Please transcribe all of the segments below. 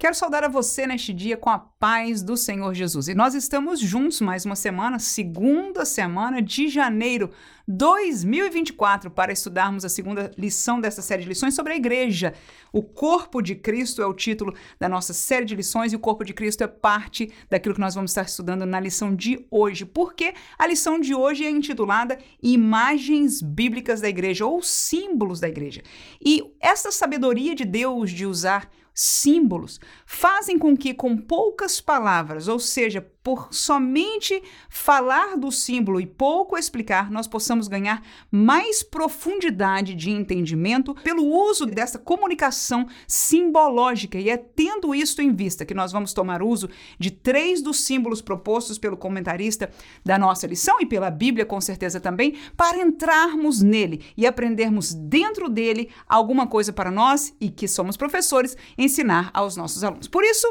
Quero saudar a você neste dia com a paz do Senhor Jesus. E nós estamos juntos mais uma semana, segunda semana de janeiro 2024, para estudarmos a segunda lição dessa série de lições sobre a igreja. O corpo de Cristo é o título da nossa série de lições e o corpo de Cristo é parte daquilo que nós vamos estar estudando na lição de hoje. Porque a lição de hoje é intitulada Imagens Bíblicas da Igreja ou Símbolos da Igreja. E essa sabedoria de Deus de usar símbolos fazem com que, com poucas palavras, ou seja, por somente falar do símbolo e pouco explicar, nós possamos ganhar mais profundidade de entendimento pelo uso dessa comunicação simbológica. E é tendo isto em vista que nós vamos tomar uso de três dos símbolos propostos pelo comentarista da nossa lição e pela Bíblia, com certeza também, para entrarmos nele e aprendermos dentro dele alguma coisa para nós e que somos professores ensinar aos nossos alunos. Por isso,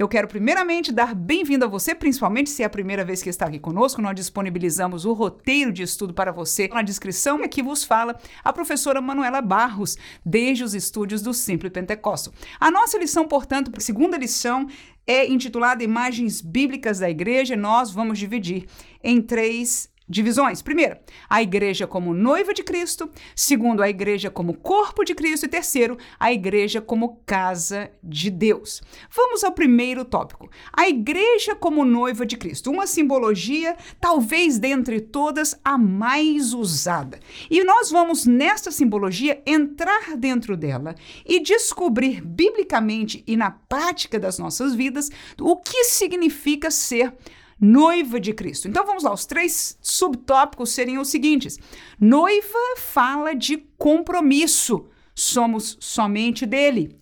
eu quero primeiramente dar bem-vindo a você, principalmente se é a primeira vez que está aqui conosco. Nós disponibilizamos o roteiro de estudo para você na descrição aqui vos fala a professora Manuela Barros, desde os estúdios do Simple Pentecostal. A nossa lição, portanto, a segunda lição é intitulada Imagens Bíblicas da Igreja. Nós vamos dividir em três divisões. Primeiro, a igreja como noiva de Cristo. Segundo, a igreja como corpo de Cristo. E terceiro, a igreja como casa de Deus. Vamos ao primeiro tópico. A igreja como noiva de Cristo. Uma simbologia, talvez dentre todas, a mais usada. E nós vamos, nesta simbologia, entrar dentro dela e descobrir biblicamente e na prática das nossas vidas o que significa ser noiva de Cristo. Então vamos lá, os três subtópicos seriam os seguintes: noiva fala de compromisso, somos somente dele.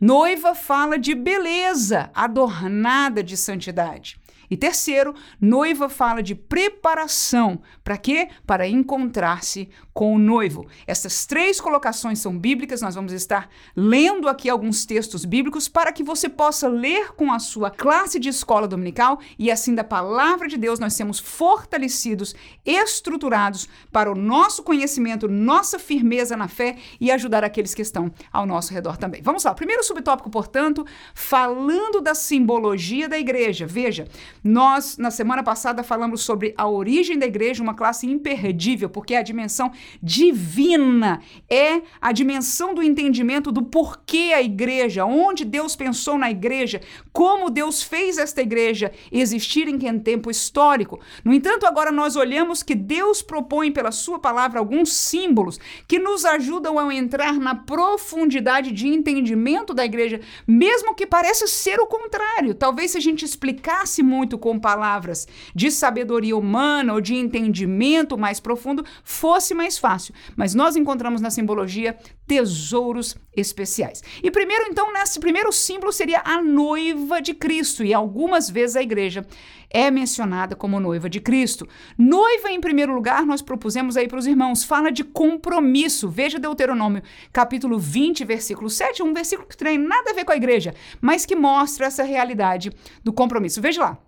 Noiva fala de beleza, adornada de santidade. E terceiro, noiva fala de preparação. Para quê? Para encontrar-se com o noivo. Essas três colocações são bíblicas, nós vamos estar lendo aqui alguns textos bíblicos para que você possa ler com a sua classe de escola dominical e assim da palavra de Deus nós sermos fortalecidos, estruturados para o nosso conhecimento, nossa firmeza na fé e ajudar aqueles que estão ao nosso redor também. Vamos lá, primeiro subtópico, portanto, falando da simbologia da igreja. Veja, nós na semana passada falamos sobre a origem da igreja, uma classe imperdível, porque é a dimensão divina, é a dimensão do entendimento do porquê a igreja, onde Deus pensou na igreja, como Deus fez esta igreja existir em tempo histórico. No entanto, agora nós olhamos que Deus propõe pela sua palavra alguns símbolos que nos ajudam a entrar na profundidade de entendimento da igreja, mesmo que pareça ser o contrário. Talvez se a gente explicasse muito com palavras de sabedoria humana ou de entendimento mais profundo, fosse mais fácil, mas nós encontramos na simbologia tesouros especiais. E primeiro, então, nesse primeiro símbolo seria a noiva de Cristo, e algumas vezes a igreja é mencionada como noiva de Cristo. Noiva, em primeiro lugar, nós propusemos aí para os irmãos, fala de compromisso. Veja Deuteronômio, capítulo 20, versículo 7, um versículo que tem nada a ver com a igreja, mas que mostra essa realidade do compromisso. Veja lá.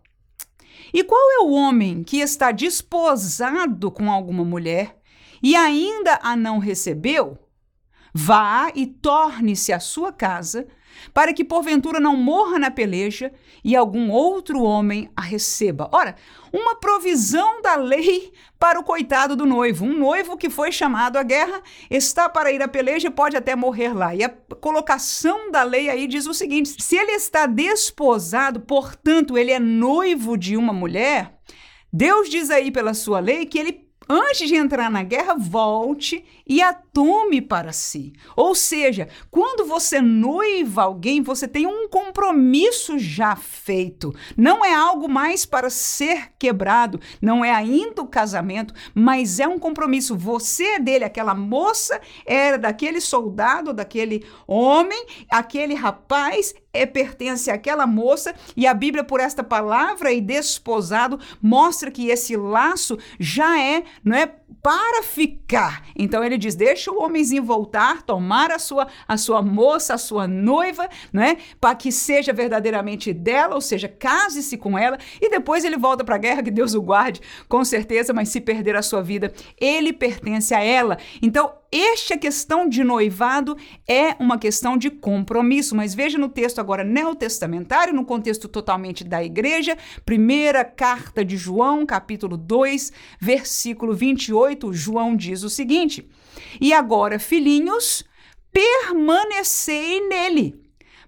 E qual é o homem que está desposado com alguma mulher e ainda a não recebeu, vá e torne-se à sua casa, para que porventura não morra na peleja e algum outro homem a receba. Ora, uma provisão da lei para o coitado do noivo. Um noivo que foi chamado à guerra está para ir à peleja e pode até morrer lá. E a colocação da lei aí diz o seguinte: se ele está desposado, portanto, ele é noivo de uma mulher, Deus diz aí pela sua lei que ele antes de entrar na guerra, volte e a tome para si. Ou seja, quando você noiva alguém, você tem um compromisso já feito. Não é algo mais para ser quebrado, não é ainda o casamento, mas é um compromisso. Você é dele, aquela moça era daquele soldado, daquele homem, aquele rapaz é pertence àquela moça e a Bíblia por esta palavra e desposado mostra que esse laço já é, não é para ficar. Então ele diz: deixa o homenzinho voltar, tomar a sua, a sua moça, a sua noiva, né? Para que seja verdadeiramente dela, ou seja, case-se com ela, e depois ele volta para a guerra, que Deus o guarde, com certeza, mas se perder a sua vida, ele pertence a ela. Então, esta questão de noivado é uma questão de compromisso. Mas veja no texto agora neotestamentário, no contexto totalmente da igreja, primeira carta de João, capítulo 2, versículo 28, João diz o seguinte: E agora, filhinhos, permanecei nele,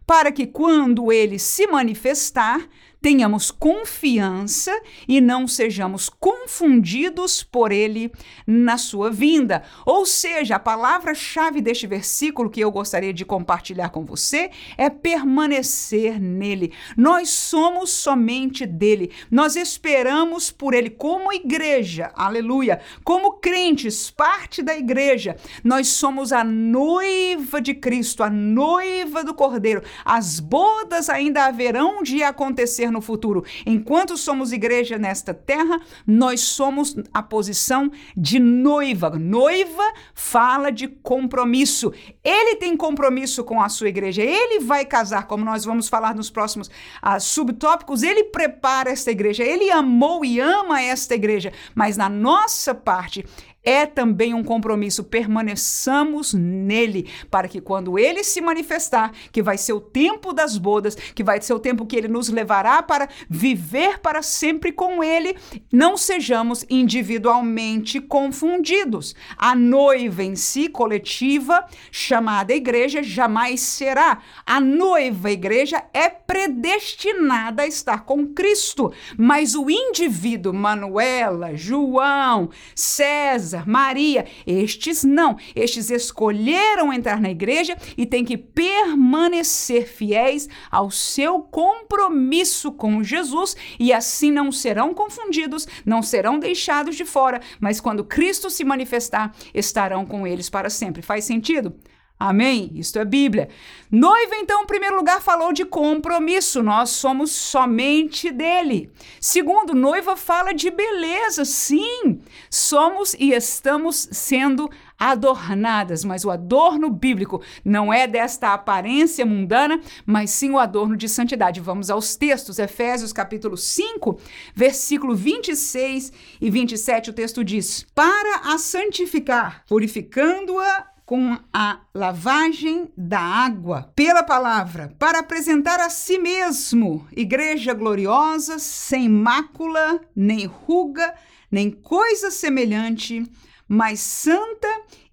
para que quando ele se manifestar, tenhamos confiança e não sejamos confundidos por ele na sua vinda. Ou seja, a palavra-chave deste versículo que eu gostaria de compartilhar com você é permanecer nele. Nós somos somente dele. Nós esperamos por ele como igreja. Aleluia. Como crentes, parte da igreja. Nós somos a noiva de Cristo, a noiva do Cordeiro. As bodas ainda haverão de acontecer no futuro. Enquanto somos igreja nesta terra, nós somos a posição de noiva. Noiva fala de compromisso. Ele tem compromisso com a sua igreja. Ele vai casar, como nós vamos falar nos próximos uh, subtópicos. Ele prepara esta igreja. Ele amou e ama esta igreja. Mas na nossa parte, é também um compromisso. Permaneçamos nele, para que quando ele se manifestar, que vai ser o tempo das bodas, que vai ser o tempo que ele nos levará para viver para sempre com ele, não sejamos individualmente confundidos. A noiva em si, coletiva, chamada igreja, jamais será. A noiva igreja é predestinada a estar com Cristo, mas o indivíduo, Manuela, João, César, Maria. Estes não. Estes escolheram entrar na igreja e têm que permanecer fiéis ao seu compromisso com Jesus e assim não serão confundidos, não serão deixados de fora, mas quando Cristo se manifestar, estarão com eles para sempre. Faz sentido? Amém? Isto é Bíblia. Noiva, então, em primeiro lugar, falou de compromisso. Nós somos somente dele. Segundo, noiva fala de beleza. Sim, somos e estamos sendo adornadas, mas o adorno bíblico não é desta aparência mundana, mas sim o adorno de santidade. Vamos aos textos, Efésios capítulo 5, versículo 26 e 27, o texto diz: "Para a santificar, purificando-a com a lavagem da água pela palavra, para apresentar a si mesmo igreja gloriosa, sem mácula, nem ruga, nem coisa semelhante, mas santa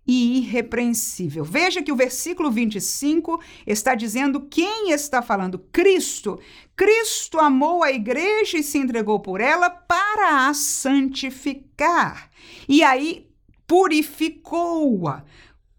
e irrepreensível. Veja que o versículo 25 está dizendo quem está falando? Cristo. Cristo amou a igreja e se entregou por ela para a santificar. E aí purificou-a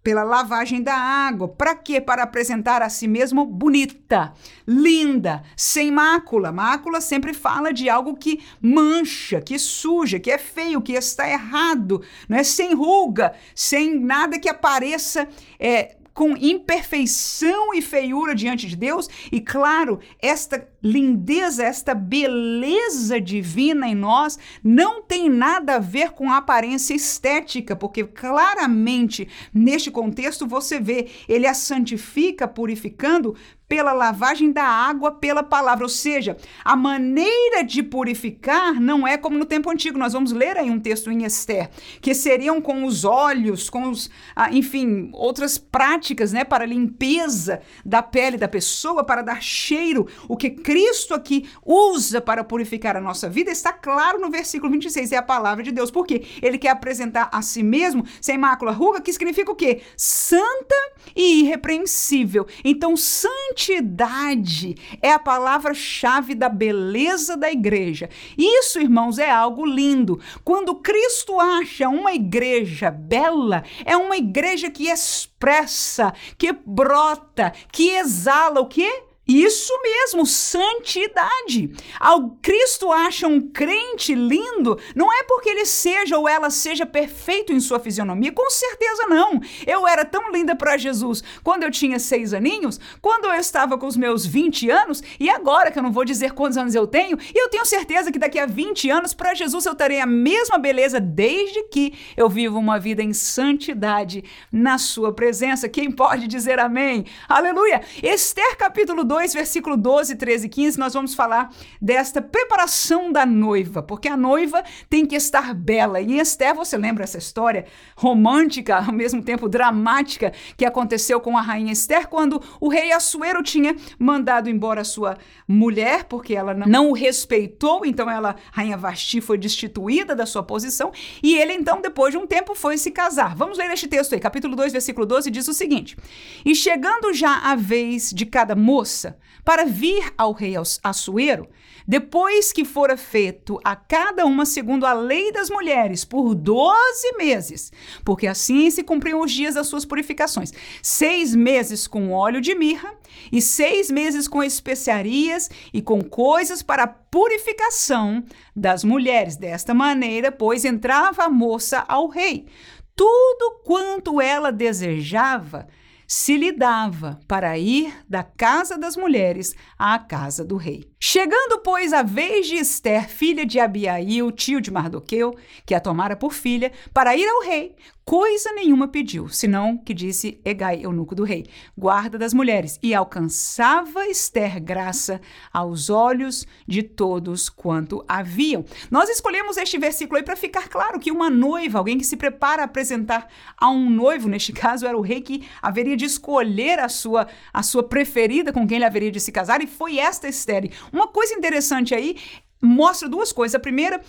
pela lavagem da água. Para quê? Para apresentar a si mesmo bonita, linda, sem mácula. Mácula sempre fala de algo que mancha, que suja, que é feio, que está errado, né? sem ruga, sem nada que apareça é, com imperfeição e feiura diante de Deus. E claro, esta lindeza, esta beleza divina em nós não tem nada a ver com a aparência estética, porque claramente neste contexto você vê, ele a santifica purificando pela lavagem da água pela palavra. Ou seja, a maneira de purificar não é como no tempo antigo. Nós vamos ler aí um texto em Esther, que seriam com os olhos, com os, ah, enfim, outras práticas, né, para limpeza da pele da pessoa, para dar cheiro. O que Cristo aqui usa para purificar a nossa vida está claro no versículo 26, é a palavra de Deus. Por quê? Ele quer apresentar a si mesmo sem mácula, ruga, que significa o quê? Santa e irrepreensível. Então, santidade santidade é a palavra-chave da beleza da igreja. Isso, irmãos, é algo lindo. Quando Cristo acha uma igreja bela, é uma igreja que expressa, que brota, que exala o quê? Isso mesmo, santidade. Ao Cristo acha um crente lindo, não é porque ele seja ou ela seja perfeito em sua fisionomia, com certeza não. Eu era tão linda para Jesus quando eu tinha seis aninhos, quando eu estava com os meus 20 anos, e agora que eu não vou dizer quantos anos eu tenho, eu tenho certeza que daqui a 20 anos, para Jesus eu terei a mesma beleza, desde que eu vivo uma vida em santidade na sua presença. Quem pode dizer amém? Aleluia! Esther capítulo 2 2, versículo 12, 13 e 15, nós vamos falar desta preparação da noiva, porque a noiva tem que estar bela. E Esther, você lembra essa história romântica, ao mesmo tempo dramática, que aconteceu com a rainha Esther, quando o rei Assuero tinha mandado embora a sua mulher, porque ela não o respeitou, então ela, rainha Vasti, foi destituída da sua posição, e ele então, depois de um tempo, foi se casar. Vamos ler este texto aí, capítulo 2, versículo 12, diz o seguinte: E chegando já a vez de cada moça para vir ao rei Assuero, depois que fora feito a cada uma segundo a lei das mulheres, por doze meses, porque assim se cumpriam os dias das suas purificações, seis meses com óleo de mirra, e seis meses com especiarias e com coisas para a purificação das mulheres. Desta maneira, pois, entrava a moça ao rei. Tudo quanto ela desejava, se lhe dava para ir da casa das mulheres à casa do rei. Chegando, pois, a vez de Esther, filha de Abiail, tio de Mardoqueu, que a tomara por filha, para ir ao rei, coisa nenhuma pediu, senão que disse Egai, eunuco do rei, guarda das mulheres, e alcançava Esther graça aos olhos de todos quanto haviam. Nós escolhemos este versículo aí para ficar claro que uma noiva, alguém que se prepara a apresentar a um noivo, neste caso era o rei que haveria de escolher a sua, a sua preferida com quem ele haveria de se casar, e foi esta Esther. Uma coisa interessante aí mostra duas coisas. A primeira,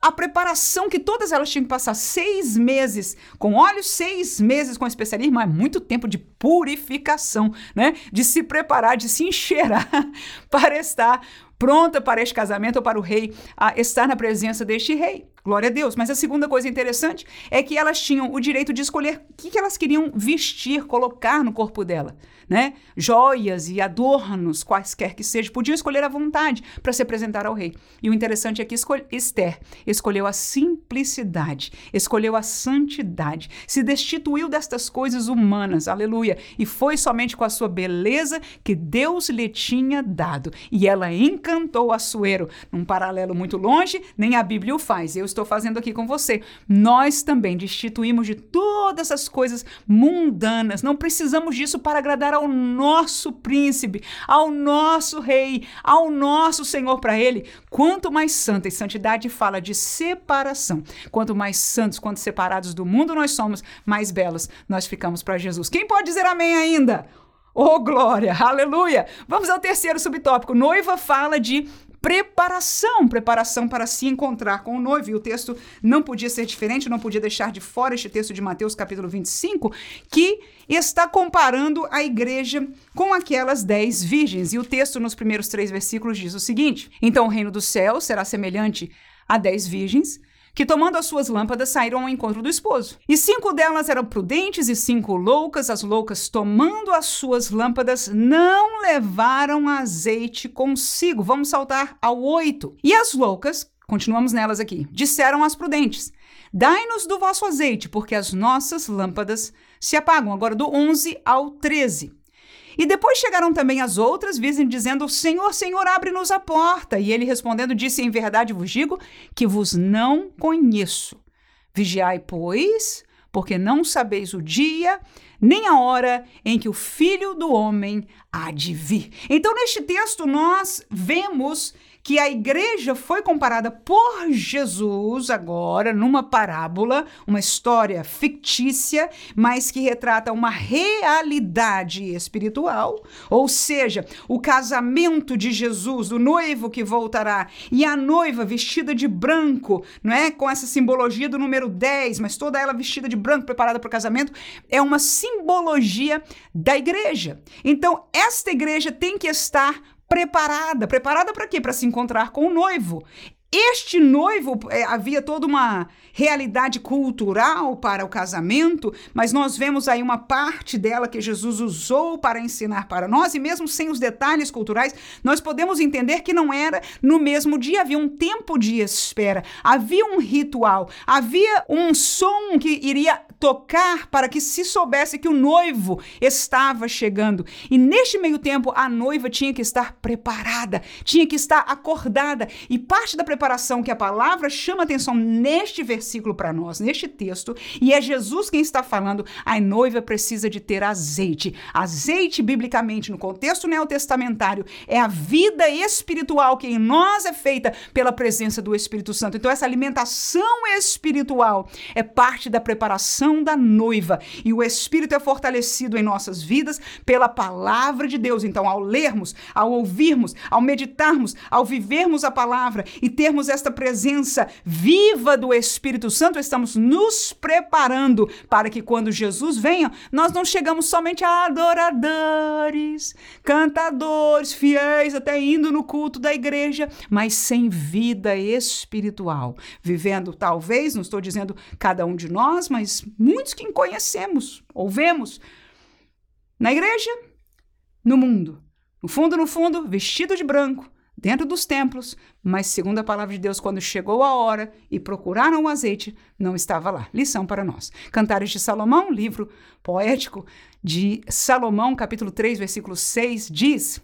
a preparação que todas elas tinham que passar seis meses com óleo, seis meses com especialismo, é muito tempo de purificação, né? De se preparar, de se encheirar para estar pronta para este casamento ou para o rei a estar na presença deste rei. Glória a Deus. Mas a segunda coisa interessante é que elas tinham o direito de escolher o que, elas queriam vestir, colocar no corpo dela. Né? Joias e adornos, quaisquer que sejam, podiam escolher à vontade para se apresentar ao rei. E o interessante é que Esther escolheu a simplicidade, escolheu a santidade, se destituiu destas coisas humanas, aleluia, e foi somente com a sua beleza que Deus lhe tinha dado. E ela encantou Assuero, num paralelo muito longe, nem a Bíblia o faz. Eu estou fazendo aqui com você. Nós também destituímos de todas essas coisas mundanas. Não precisamos disso para agradar ao nosso príncipe, ao nosso rei, ao nosso Senhor para ele. Quanto mais santa e santidade fala de separação. Quanto mais santos, quanto separados do mundo nós somos, mais belos nós ficamos para Jesus. Quem pode dizer amém ainda? Oh, glória! Aleluia! Vamos ao terceiro subtópico. Noiva fala de preparação, preparação para se encontrar com o noivo. E o texto não podia ser diferente, não podia deixar de fora este texto de Mateus capítulo 25, que está comparando a igreja com aquelas dez virgens. E o texto nos primeiros três versículos diz o seguinte: Então o reino do céu será semelhante a dez virgens que, tomando as suas lâmpadas, saíram ao encontro do esposo. E cinco delas eram prudentes e cinco loucas. As loucas, tomando as suas lâmpadas, não levaram azeite consigo. Vamos saltar ao oito. E as loucas, continuamos nelas aqui, disseram às prudentes: Dai-nos do vosso azeite, porque as nossas lâmpadas se apagam. Agora, do 11 ao 13. E depois chegaram também as outras, virgens, dizendo: Senhor, Senhor, abre-nos a porta. E ele respondendo, disse: Em verdade vos digo que vos não conheço. Vigiai, pois, porque não sabeis o dia nem a hora em que o filho do homem há de vir. Então, neste texto, nós vemos que a igreja foi comparada por Jesus agora numa parábola, uma história fictícia, mas que retrata uma realidade espiritual, ou seja, o casamento de Jesus, o noivo que voltará e a noiva vestida de branco, não é? Com essa simbologia do número 10, mas toda ela vestida de branco, preparada para o casamento, é uma simbologia da igreja. Então, esta igreja tem que estar preparada. Preparada para quê? Para se encontrar com o noivo. Este noivo, é, havia toda uma realidade cultural para o casamento, mas nós vemos aí uma parte dela que Jesus usou para ensinar para nós, e mesmo sem os detalhes culturais, nós podemos entender que não era no mesmo dia, havia um tempo de espera, havia um ritual, havia um som que iria tocar para que se soubesse que o noivo estava chegando. E neste meio tempo, a noiva tinha que estar preparada, tinha que estar acordada. E parte da preparação que a palavra chama atenção neste versículo para nós, neste texto, e é Jesus quem está falando, a noiva precisa de ter azeite. Azeite, biblicamente, no contexto neotestamentário, é a vida espiritual que em nós é feita pela presença do Espírito Santo. Então, essa alimentação espiritual é parte da preparação da noiva. E o Espírito é fortalecido em nossas vidas pela palavra de Deus. Então, ao lermos, ao ouvirmos, ao meditarmos, ao vivermos a palavra e termos esta presença viva do Espírito Santo, estamos nos preparando para que quando Jesus venha, nós não chegamos somente a adoradores, cantadores, fiéis, até indo no culto da igreja, mas sem vida espiritual, vivendo talvez, não estou dizendo cada um de nós, mas muitos que conhecemos ou vemos na igreja, no mundo. No fundo, no fundo, vestido de branco, dentro dos templos, mas segundo a palavra de Deus, quando chegou a hora e procuraram o azeite, não estava lá. Lição para nós. Cantares de Salomão, livro poético de Salomão, capítulo 3, versículo 6, diz: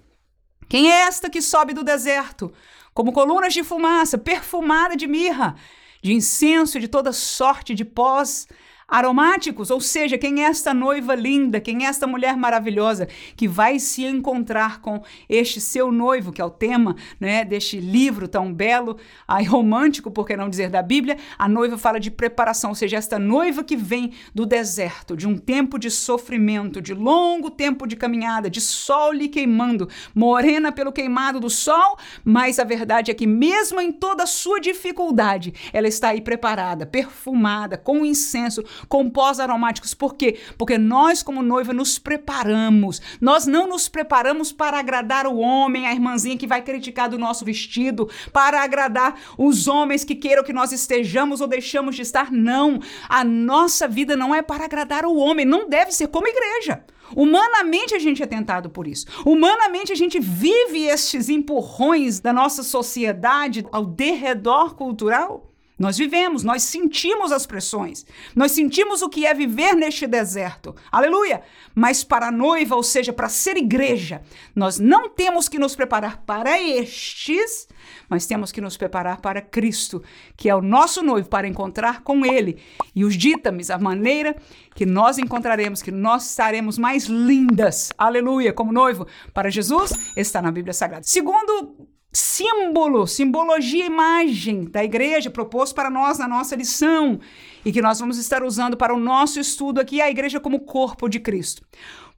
Quem é esta que sobe do deserto, como colunas de fumaça, perfumada de mirra, de incenso, de toda sorte de pós aromáticos, ou seja, quem é esta noiva linda, quem é esta mulher maravilhosa que vai se encontrar com este seu noivo, que é o tema né, deste livro tão belo e romântico, por que não dizer da Bíblia, a noiva fala de preparação, ou seja, esta noiva que vem do deserto, de um tempo de sofrimento, de longo tempo de caminhada, de sol lhe queimando, morena pelo queimado do sol, mas a verdade é que mesmo em toda a sua dificuldade, ela está aí preparada, perfumada, com incenso, com pós aromáticos. Por quê? Porque nós, como noiva, nos preparamos. Nós não nos preparamos para agradar o homem, a irmãzinha que vai criticar do nosso vestido, para agradar os homens que queiram que nós estejamos ou deixamos de estar. Não. A nossa vida não é para agradar o homem. Não deve ser como igreja. Humanamente a gente é tentado por isso. Humanamente a gente vive estes empurrões da nossa sociedade ao derredor cultural. Nós vivemos, nós sentimos as pressões, nós sentimos o que é viver neste deserto. Aleluia! Mas para a noiva, ou seja, para ser igreja, nós não temos que nos preparar para estes, mas temos que nos preparar para Cristo, que é o nosso noivo, para encontrar com Ele. E os ditames, a maneira que nós encontraremos, que nós estaremos mais lindas, aleluia, como noivo para Jesus, está na Bíblia Sagrada. Segundo símbolo, simbologia, imagem da igreja proposto para nós na nossa lição e que nós vamos estar usando para o nosso estudo aqui, a igreja como corpo de Cristo.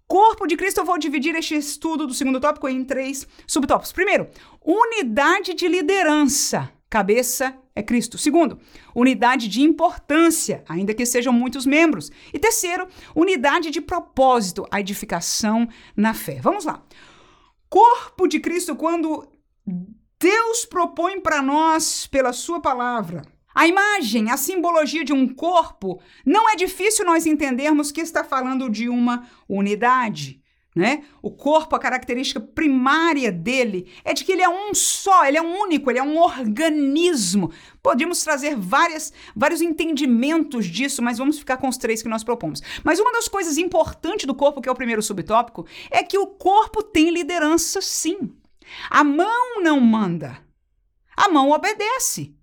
Corpo de Cristo, eu vou dividir este estudo do segundo tópico em três subtópicos. Primeiro, unidade de liderança. Cabeça é Cristo. Segundo, unidade de importância, ainda que sejam muitos membros. E terceiro, unidade de propósito, a edificação na fé. Vamos lá. Corpo de Cristo, quando Deus propõe para nós pela sua palavra. A imagem, a simbologia de um corpo, não é difícil nós entendermos que está falando de uma unidade. Né? O corpo, a característica primária dele é de que ele é um só, ele é um único, ele é um organismo. Podemos trazer várias, vários entendimentos disso, mas vamos ficar com os três que nós propomos. Mas uma das coisas importantes do corpo, que é o primeiro subtópico, é que o corpo tem liderança, sim. A mão não manda, a mão obedece.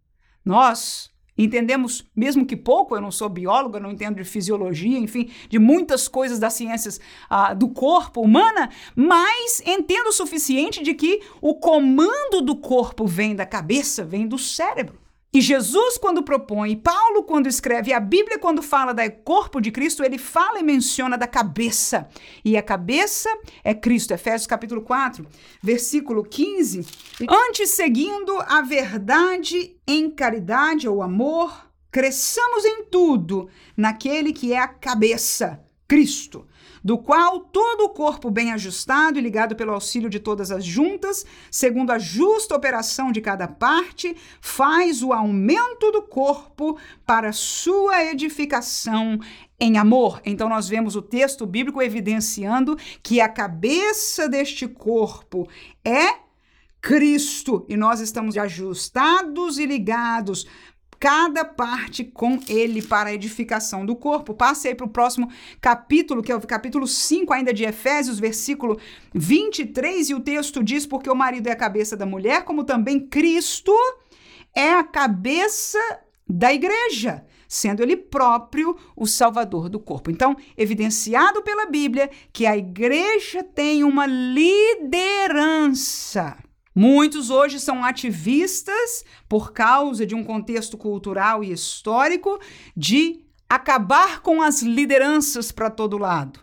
Nós entendemos, mesmo que pouco, eu não sou bióloga, não entendo de fisiologia, enfim, de muitas coisas das ciências ah, do corpo humana, mas entendo o suficiente de que o comando do corpo vem da cabeça, vem do cérebro. E Jesus, quando propõe, Paulo, quando escreve, a Bíblia, quando fala do corpo de Cristo, ele fala e menciona da cabeça. E a cabeça é Cristo. Efésios capítulo 4, versículo 15. Antes, seguindo a verdade em caridade ou amor, cresçamos em tudo naquele que é a cabeça, Cristo do qual todo o corpo bem ajustado e ligado pelo auxílio de todas as juntas, segundo a justa operação de cada parte, faz o aumento do corpo para sua edificação em amor. Então, nós vemos o texto bíblico evidenciando que a cabeça deste corpo é Cristo e nós estamos ajustados e ligados cada parte com ele para a edificação do corpo. Passe aí para o próximo capítulo, que é o capítulo 5 ainda de Efésios, versículo 23, e o texto diz: Porque o marido é a cabeça da mulher, como também Cristo é a cabeça da igreja, sendo ele próprio o salvador do corpo. Então, evidenciado pela Bíblia que a igreja tem uma liderança. Muitos hoje são ativistas por causa de um contexto cultural e histórico de acabar com as lideranças para todo lado.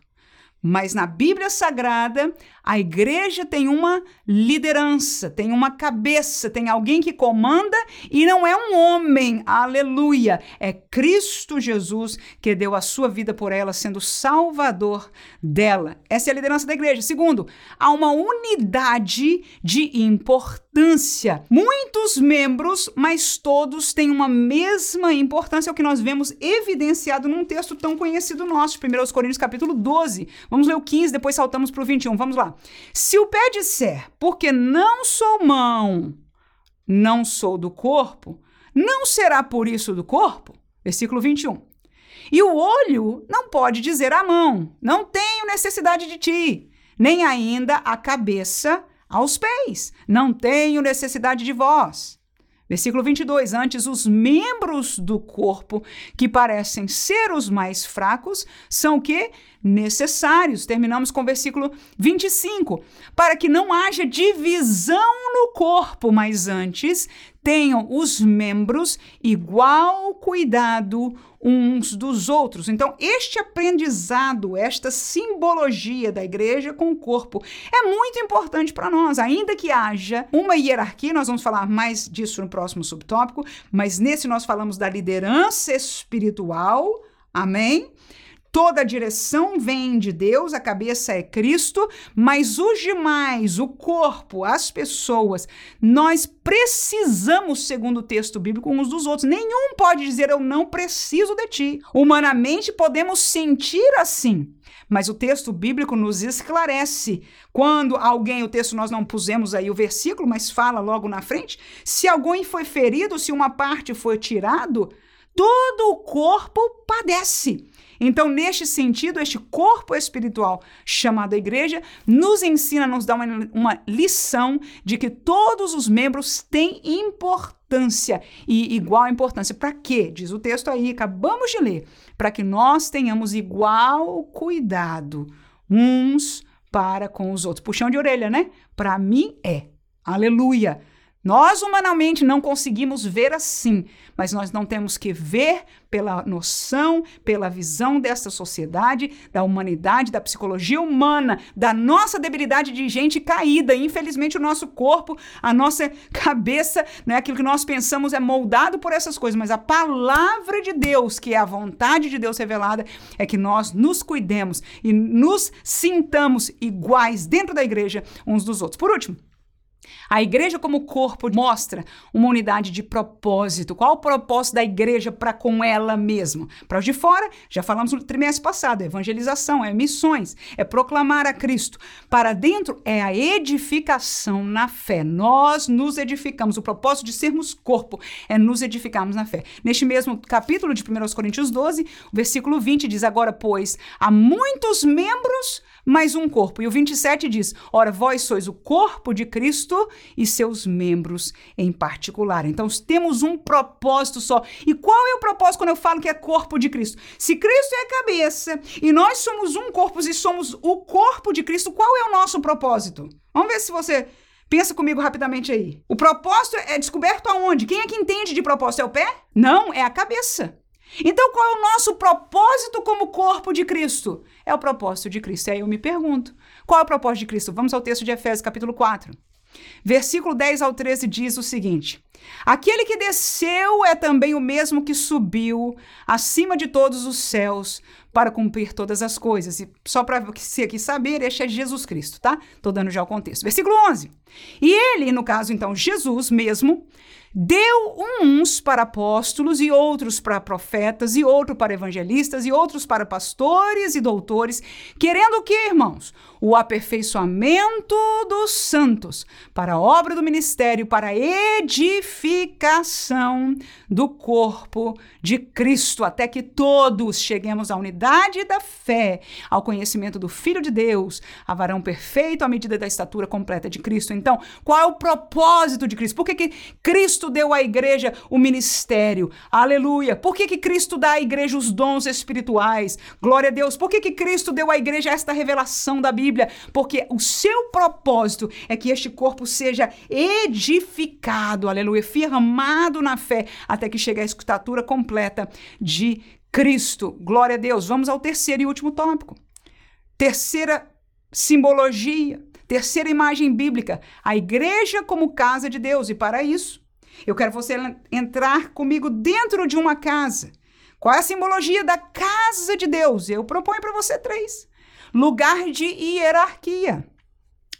Mas na Bíblia Sagrada, a igreja tem uma liderança, tem uma cabeça, tem alguém que comanda e não é um homem, aleluia. É Cristo Jesus que deu a sua vida por ela, sendo salvador dela. Essa é a liderança da igreja. Segundo, há uma unidade de importância. Muitos membros, mas todos têm uma mesma importância, é o que nós vemos evidenciado num texto tão conhecido nosso, 1 Coríntios capítulo 12. Vamos ler o 15, depois saltamos para o 21. Vamos lá. Se o pé disser, porque não sou mão, não sou do corpo, não será por isso do corpo? Versículo 21. E o olho não pode dizer à mão, não tenho necessidade de ti, nem ainda a cabeça aos pés, não tenho necessidade de vós. Versículo 22. Antes, os membros do corpo que parecem ser os mais fracos são o que? Necessários. Terminamos com o versículo 25. Para que não haja divisão no corpo, mas antes tenham os membros igual cuidado uns dos outros. Então, este aprendizado, esta simbologia da igreja com o corpo é muito importante para nós, ainda que haja uma hierarquia, nós vamos falar mais disso no próximo subtópico, mas nesse nós falamos da liderança espiritual. Amém? Toda a direção vem de Deus, a cabeça é Cristo, mas os demais, o corpo, as pessoas, nós precisamos, segundo o texto bíblico, uns dos outros. Nenhum pode dizer eu não preciso de ti. Humanamente podemos sentir assim. Mas o texto bíblico nos esclarece. Quando alguém, o texto nós não pusemos aí o versículo, mas fala logo na frente, se alguém foi ferido, se uma parte foi tirado, todo o corpo padece. Então, neste sentido, este corpo espiritual chamado igreja nos ensina, nos dá uma, uma lição de que todos os membros têm importância e igual importância. Para quê? Diz o texto aí, acabamos de ler. Para que nós tenhamos igual cuidado uns para com os outros. Puxão de orelha, né? Para mim é. Aleluia. Nós humanamente não conseguimos ver assim, mas nós não temos que ver pela noção, pela visão dessa sociedade, da humanidade, da psicologia humana, da nossa debilidade de gente caída. Infelizmente, o nosso corpo, a nossa cabeça, né, aquilo que nós pensamos é moldado por essas coisas, mas a palavra de Deus, que é a vontade de Deus revelada, é que nós nos cuidemos e nos sintamos iguais dentro da igreja uns dos outros. Por último, a igreja, como corpo, mostra uma unidade de propósito. Qual o propósito da igreja para com ela mesma? Para os de fora, já falamos no trimestre passado: é evangelização, é missões, é proclamar a Cristo. Para dentro, é a edificação na fé. Nós nos edificamos. O propósito de sermos corpo é nos edificarmos na fé. Neste mesmo capítulo de 1 Coríntios 12, o versículo 20 diz: Agora, pois, há muitos membros mais um corpo. E o 27 diz: Ora, vós sois o corpo de Cristo e seus membros em particular. Então, temos um propósito só. E qual é o propósito quando eu falo que é corpo de Cristo? Se Cristo é a cabeça e nós somos um corpo e somos o corpo de Cristo, qual é o nosso propósito? Vamos ver se você Pensa comigo rapidamente aí. O propósito é descoberto aonde? Quem é que entende de propósito? É o pé? Não, é a cabeça. Então, qual é o nosso propósito como corpo de Cristo? É o propósito de Cristo. E aí eu me pergunto: qual é o propósito de Cristo? Vamos ao texto de Efésios, capítulo 4. Versículo 10 ao 13 diz o seguinte: Aquele que desceu é também o mesmo que subiu acima de todos os céus para cumprir todas as coisas. E só para você aqui saber, este é Jesus Cristo, tá? Tô dando já o contexto. Versículo 11. E ele, no caso então, Jesus mesmo, deu uns para apóstolos e outros para profetas e outro para evangelistas e outros para pastores e doutores, querendo o que, irmãos? O aperfeiçoamento dos santos para a obra do ministério, para a edificação do corpo de Cristo, até que todos cheguemos à unidade da fé, ao conhecimento do Filho de Deus, a varão perfeito à medida da estatura completa de Cristo. Então, qual é o propósito de Cristo? Por que, que Cristo deu à igreja o ministério? Aleluia! Por que, que Cristo dá à igreja os dons espirituais? Glória a Deus! Por que, que Cristo deu à igreja esta revelação da Bíblia? Porque o seu propósito é que este corpo seja edificado, aleluia, firmado na fé, até que chegue à estatura completa de Cristo. Glória a Deus. Vamos ao terceiro e último tópico. Terceira simbologia, terceira imagem bíblica, a igreja como casa de Deus. E para isso, eu quero você entrar comigo dentro de uma casa. Qual é a simbologia da casa de Deus? Eu proponho para você três. Lugar de hierarquia,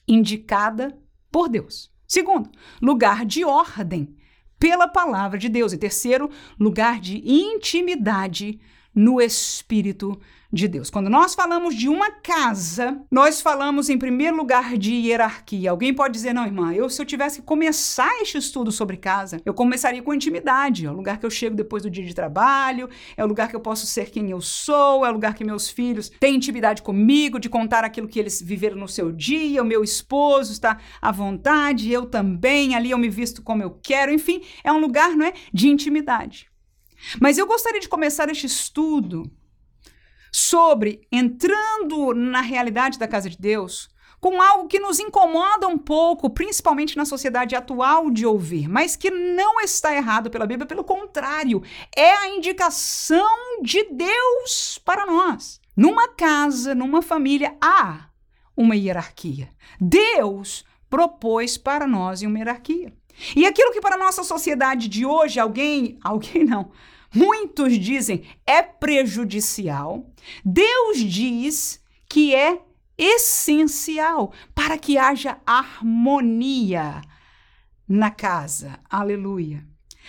indicada por Deus. Segundo, lugar de ordem, pela palavra de Deus. E terceiro, lugar de intimidade no Espírito de Deus. Quando nós falamos de uma casa, nós falamos em primeiro lugar de hierarquia. Alguém pode dizer, não, irmã, eu se eu tivesse que começar este estudo sobre casa, eu começaria com intimidade. É o lugar que eu chego depois do dia de trabalho, é o lugar que eu posso ser quem eu sou, é o lugar que meus filhos têm intimidade comigo, de contar aquilo que eles viveram no seu dia, o meu esposo está à vontade, eu também, ali eu me visto como eu quero, enfim, é um lugar, não é, de intimidade. Mas eu gostaria de começar este estudo sobre entrando na realidade da casa de Deus com algo que nos incomoda um pouco, principalmente na sociedade atual de ouvir, mas que não está errado pela Bíblia, pelo contrário, é a indicação de Deus para nós. Numa casa, numa família, há uma hierarquia. Deus propôs para nós uma hierarquia. E aquilo que para a nossa sociedade de hoje alguém, alguém não, muitos dizem é prejudicial, Deus diz que é essencial para que haja harmonia na casa. Aleluia.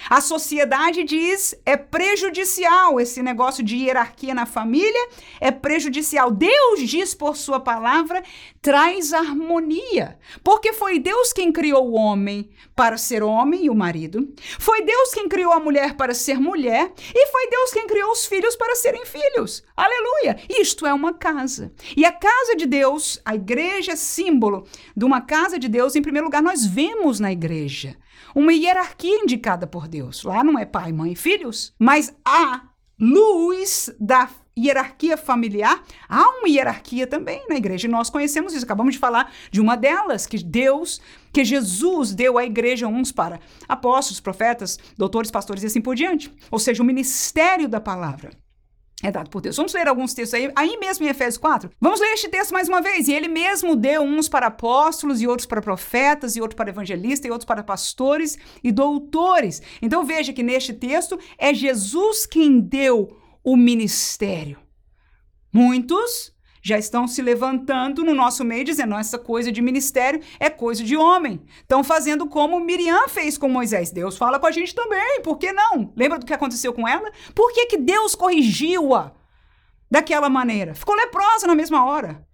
A sociedade diz é prejudicial esse negócio de hierarquia na família, é prejudicial. Deus diz por sua palavra, traz harmonia. Porque foi Deus quem criou o homem para ser homem e o marido. Foi Deus quem criou a mulher para ser mulher e foi Deus quem criou os filhos para serem filhos. Aleluia. Isto é uma casa. E a casa de Deus, a igreja é símbolo de uma casa de Deus, em primeiro lugar, nós vemos na igreja uma hierarquia indicada por Deus. Lá não é pai, mãe e filhos, mas a luz da hierarquia familiar, há uma hierarquia também na igreja. E nós conhecemos isso. Acabamos de falar de uma delas, que Deus, que Jesus deu à igreja uns para apóstolos, profetas, doutores, pastores e assim por diante. Ou seja, o ministério da palavra é dado por Deus. Vamos ler alguns textos aí, aí mesmo em Efésios 4. Vamos ler este texto mais uma vez. E ele mesmo deu uns para apóstolos, e outros para profetas, e outros para evangelistas, e outros para pastores e doutores. Então veja que neste texto é Jesus quem deu o ministério. Muitos já estão se levantando no nosso meio dizendo: essa coisa de ministério é coisa de homem. Estão fazendo como Miriam fez com Moisés. Deus fala com a gente também, por que não? Lembra do que aconteceu com ela? Por que, que Deus corrigiu-a daquela maneira? Ficou leprosa na mesma hora.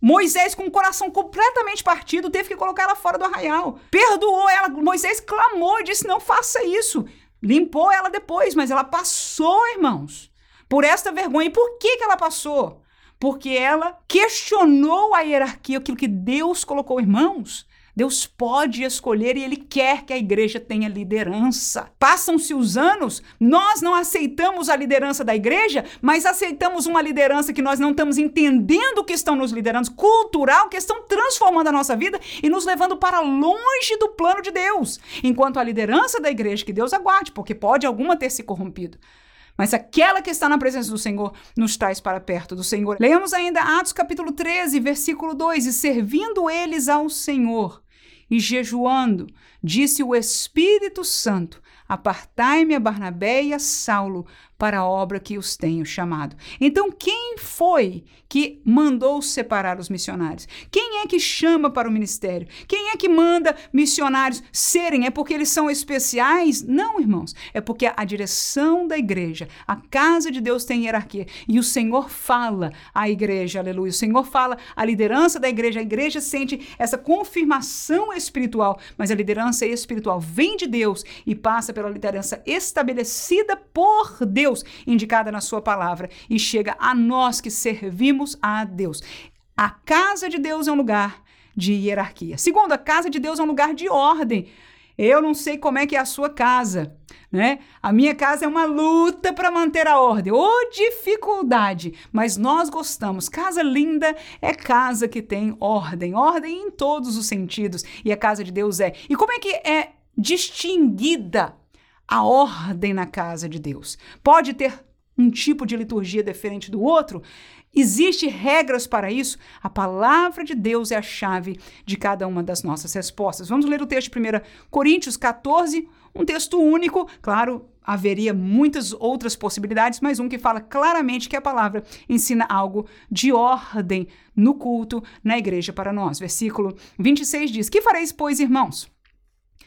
Moisés, com o coração completamente partido, teve que colocar ela fora do arraial. Perdoou ela. Moisés clamou disse: não faça isso. Limpou ela depois, mas ela passou, irmãos, por esta vergonha. E por que, que ela passou? porque ela questionou a hierarquia, aquilo que Deus colocou, irmãos. Deus pode escolher e Ele quer que a igreja tenha liderança. Passam-se os anos, nós não aceitamos a liderança da igreja, mas aceitamos uma liderança que nós não estamos entendendo que estão nos liderando, cultural, que estão transformando a nossa vida e nos levando para longe do plano de Deus. Enquanto a liderança da igreja, que Deus aguarde, porque pode alguma ter se corrompido. Mas aquela que está na presença do Senhor nos traz para perto do Senhor. Leamos ainda Atos capítulo 13, versículo 2: E servindo eles ao Senhor e jejuando, disse o Espírito Santo: Apartai-me a Barnabé e a Saulo para a obra que os tenho chamado. Então, quem foi que mandou separar os missionários? Quem é que chama para o ministério? Quem é que manda missionários serem? É porque eles são especiais? Não, irmãos. É porque a direção da igreja, a casa de Deus tem hierarquia. E o Senhor fala à igreja, aleluia. O Senhor fala à liderança da igreja. A igreja sente essa confirmação espiritual, mas a liderança espiritual vem de Deus e passa pela liderança estabelecida por Deus Deus indicada na Sua palavra e chega a nós que servimos a Deus. A casa de Deus é um lugar de hierarquia. Segundo, a casa de Deus é um lugar de ordem. Eu não sei como é que é a sua casa, né? A minha casa é uma luta para manter a ordem, ou dificuldade, mas nós gostamos. Casa linda é casa que tem ordem, ordem em todos os sentidos, e a casa de Deus é. E como é que é distinguida a ordem na casa de Deus. Pode ter um tipo de liturgia diferente do outro? Existem regras para isso? A palavra de Deus é a chave de cada uma das nossas respostas. Vamos ler o texto de 1 Coríntios 14, um texto único, claro, haveria muitas outras possibilidades, mas um que fala claramente que a palavra ensina algo de ordem no culto, na igreja para nós. Versículo 26 diz: Que fareis, pois, irmãos?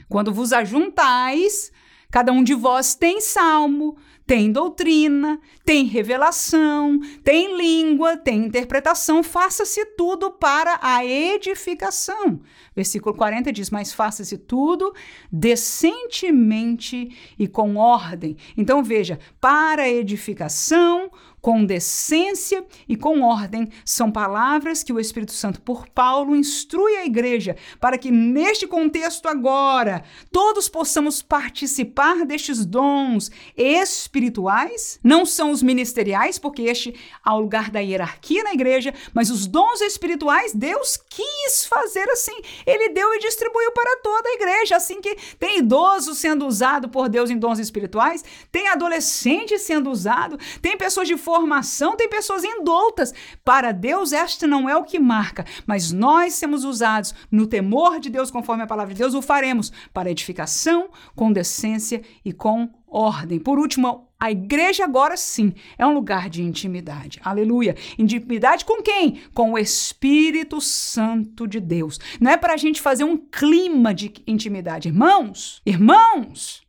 Quando vos ajuntais Cada um de vós tem salmo, tem doutrina, tem revelação, tem língua, tem interpretação. Faça-se tudo para a edificação. Versículo 40 diz: Mas faça-se tudo decentemente e com ordem. Então veja, para a edificação, com decência e com ordem, são palavras que o Espírito Santo, por Paulo, instrui a igreja para que, neste contexto agora, todos possamos participar destes dons espirituais. Não são os ministeriais, porque este é o lugar da hierarquia na igreja, mas os dons espirituais, Deus quis fazer assim. Ele deu e distribuiu para toda a igreja. Assim que tem idoso sendo usado por Deus em dons espirituais, tem adolescente sendo usado, tem pessoas de formação, tem pessoas indultas. Para Deus, esta não é o que marca, mas nós sermos usados no temor de Deus, conforme a palavra de Deus, o faremos para edificação, com decência e com ordem. Por último, a igreja agora sim é um lugar de intimidade. Aleluia. Intimidade com quem? Com o Espírito Santo de Deus. Não é para a gente fazer um clima de intimidade. Irmãos, irmãos,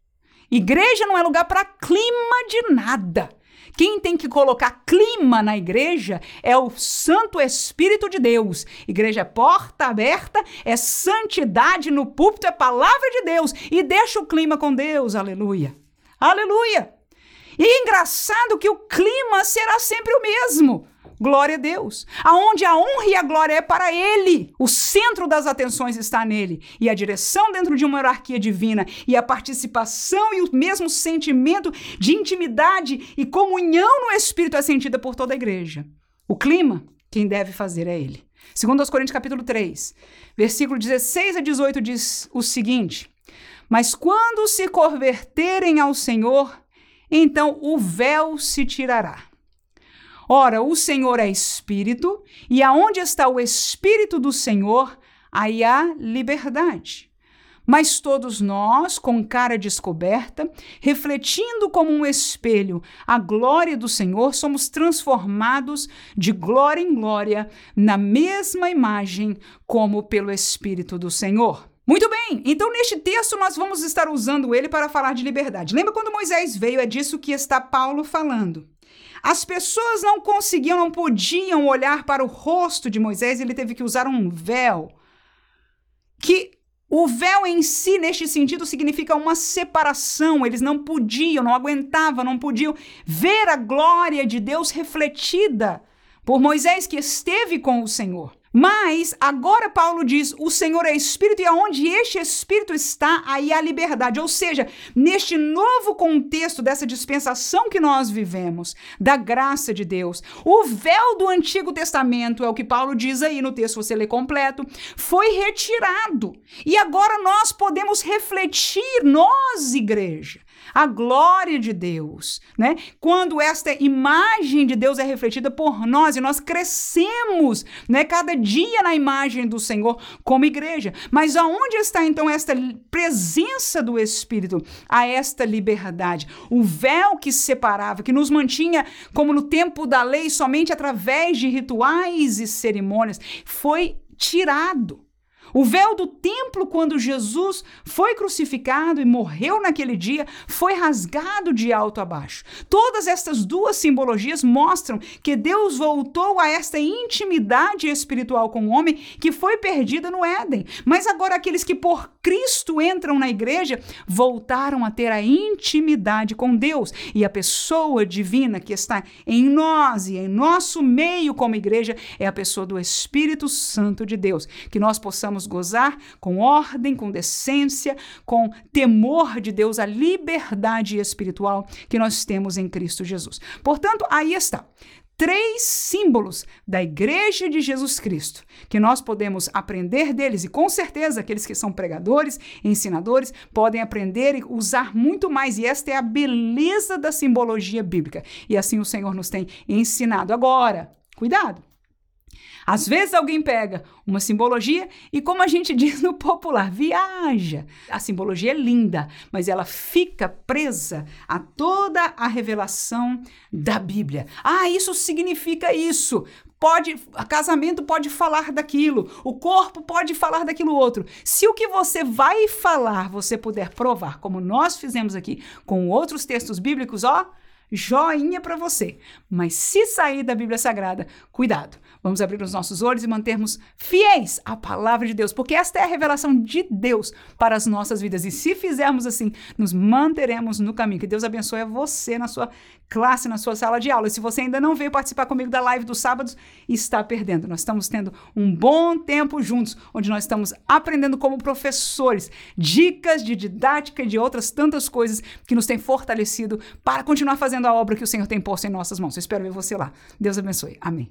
igreja não é lugar para clima de nada. Quem tem que colocar clima na igreja é o Santo Espírito de Deus. Igreja é porta aberta, é santidade no púlpito, é palavra de Deus. E deixa o clima com Deus. Aleluia. Aleluia. E engraçado que o clima será sempre o mesmo. Glória a Deus. Aonde a honra e a glória é para Ele. O centro das atenções está nele. E a direção dentro de uma hierarquia divina. E a participação e o mesmo sentimento de intimidade e comunhão no Espírito é sentida por toda a igreja. O clima, quem deve fazer é Ele. Segundo aos Coríntios capítulo 3, versículo 16 a 18 diz o seguinte: Mas quando se converterem ao Senhor, então o véu se tirará. Ora, o Senhor é Espírito, e aonde está o Espírito do Senhor, aí há liberdade. Mas todos nós, com cara descoberta, refletindo como um espelho a glória do Senhor, somos transformados de glória em glória na mesma imagem como pelo Espírito do Senhor. Muito bem, então neste texto nós vamos estar usando ele para falar de liberdade. Lembra quando Moisés veio? É disso que está Paulo falando. As pessoas não conseguiam, não podiam olhar para o rosto de Moisés, ele teve que usar um véu. Que o véu em si, neste sentido, significa uma separação. Eles não podiam, não aguentavam, não podiam ver a glória de Deus refletida por Moisés que esteve com o Senhor. Mas agora Paulo diz: o Senhor é Espírito, e aonde este Espírito está, aí há liberdade. Ou seja, neste novo contexto dessa dispensação que nós vivemos, da graça de Deus, o véu do Antigo Testamento, é o que Paulo diz aí no texto, você lê completo, foi retirado. E agora nós podemos refletir, nós, igreja, a glória de Deus, né? Quando esta imagem de Deus é refletida por nós e nós crescemos, né, cada dia na imagem do Senhor como igreja. Mas aonde está então esta presença do Espírito? A esta liberdade. O véu que separava, que nos mantinha como no tempo da lei somente através de rituais e cerimônias, foi tirado. O véu do templo, quando Jesus foi crucificado e morreu naquele dia, foi rasgado de alto a baixo. Todas estas duas simbologias mostram que Deus voltou a esta intimidade espiritual com o homem que foi perdida no Éden. Mas agora aqueles que por Cristo entram na igreja voltaram a ter a intimidade com Deus. E a pessoa divina que está em nós e em nosso meio como igreja é a pessoa do Espírito Santo de Deus. Que nós possamos gozar com ordem, com decência, com temor de Deus, a liberdade espiritual que nós temos em Cristo Jesus. Portanto, aí está três símbolos da Igreja de Jesus Cristo, que nós podemos aprender deles, e com certeza aqueles que são pregadores, ensinadores, podem aprender e usar muito mais, e esta é a beleza da simbologia bíblica. E assim o Senhor nos tem ensinado. Agora, cuidado! Às vezes alguém pega uma simbologia e, como a gente diz no popular, viaja. A simbologia é linda, mas ela fica presa a toda a revelação da Bíblia. Ah, isso significa isso. Pode, casamento pode falar daquilo, o corpo pode falar daquilo outro. Se o que você vai falar você puder provar, como nós fizemos aqui com outros textos bíblicos, ó, joinha para você. Mas se sair da Bíblia Sagrada, cuidado. Vamos abrir os nossos olhos e mantermos fiéis à palavra de Deus, porque esta é a revelação de Deus para as nossas vidas. E se fizermos assim, nos manteremos no caminho. Que Deus abençoe a você na sua classe, na sua sala de aula. E se você ainda não veio participar comigo da live dos sábados, está perdendo. Nós estamos tendo um bom tempo juntos, onde nós estamos aprendendo como professores dicas de didática e de outras tantas coisas que nos têm fortalecido para continuar fazendo a obra que o Senhor tem posto em nossas mãos. Eu espero ver você lá. Deus abençoe. Amém.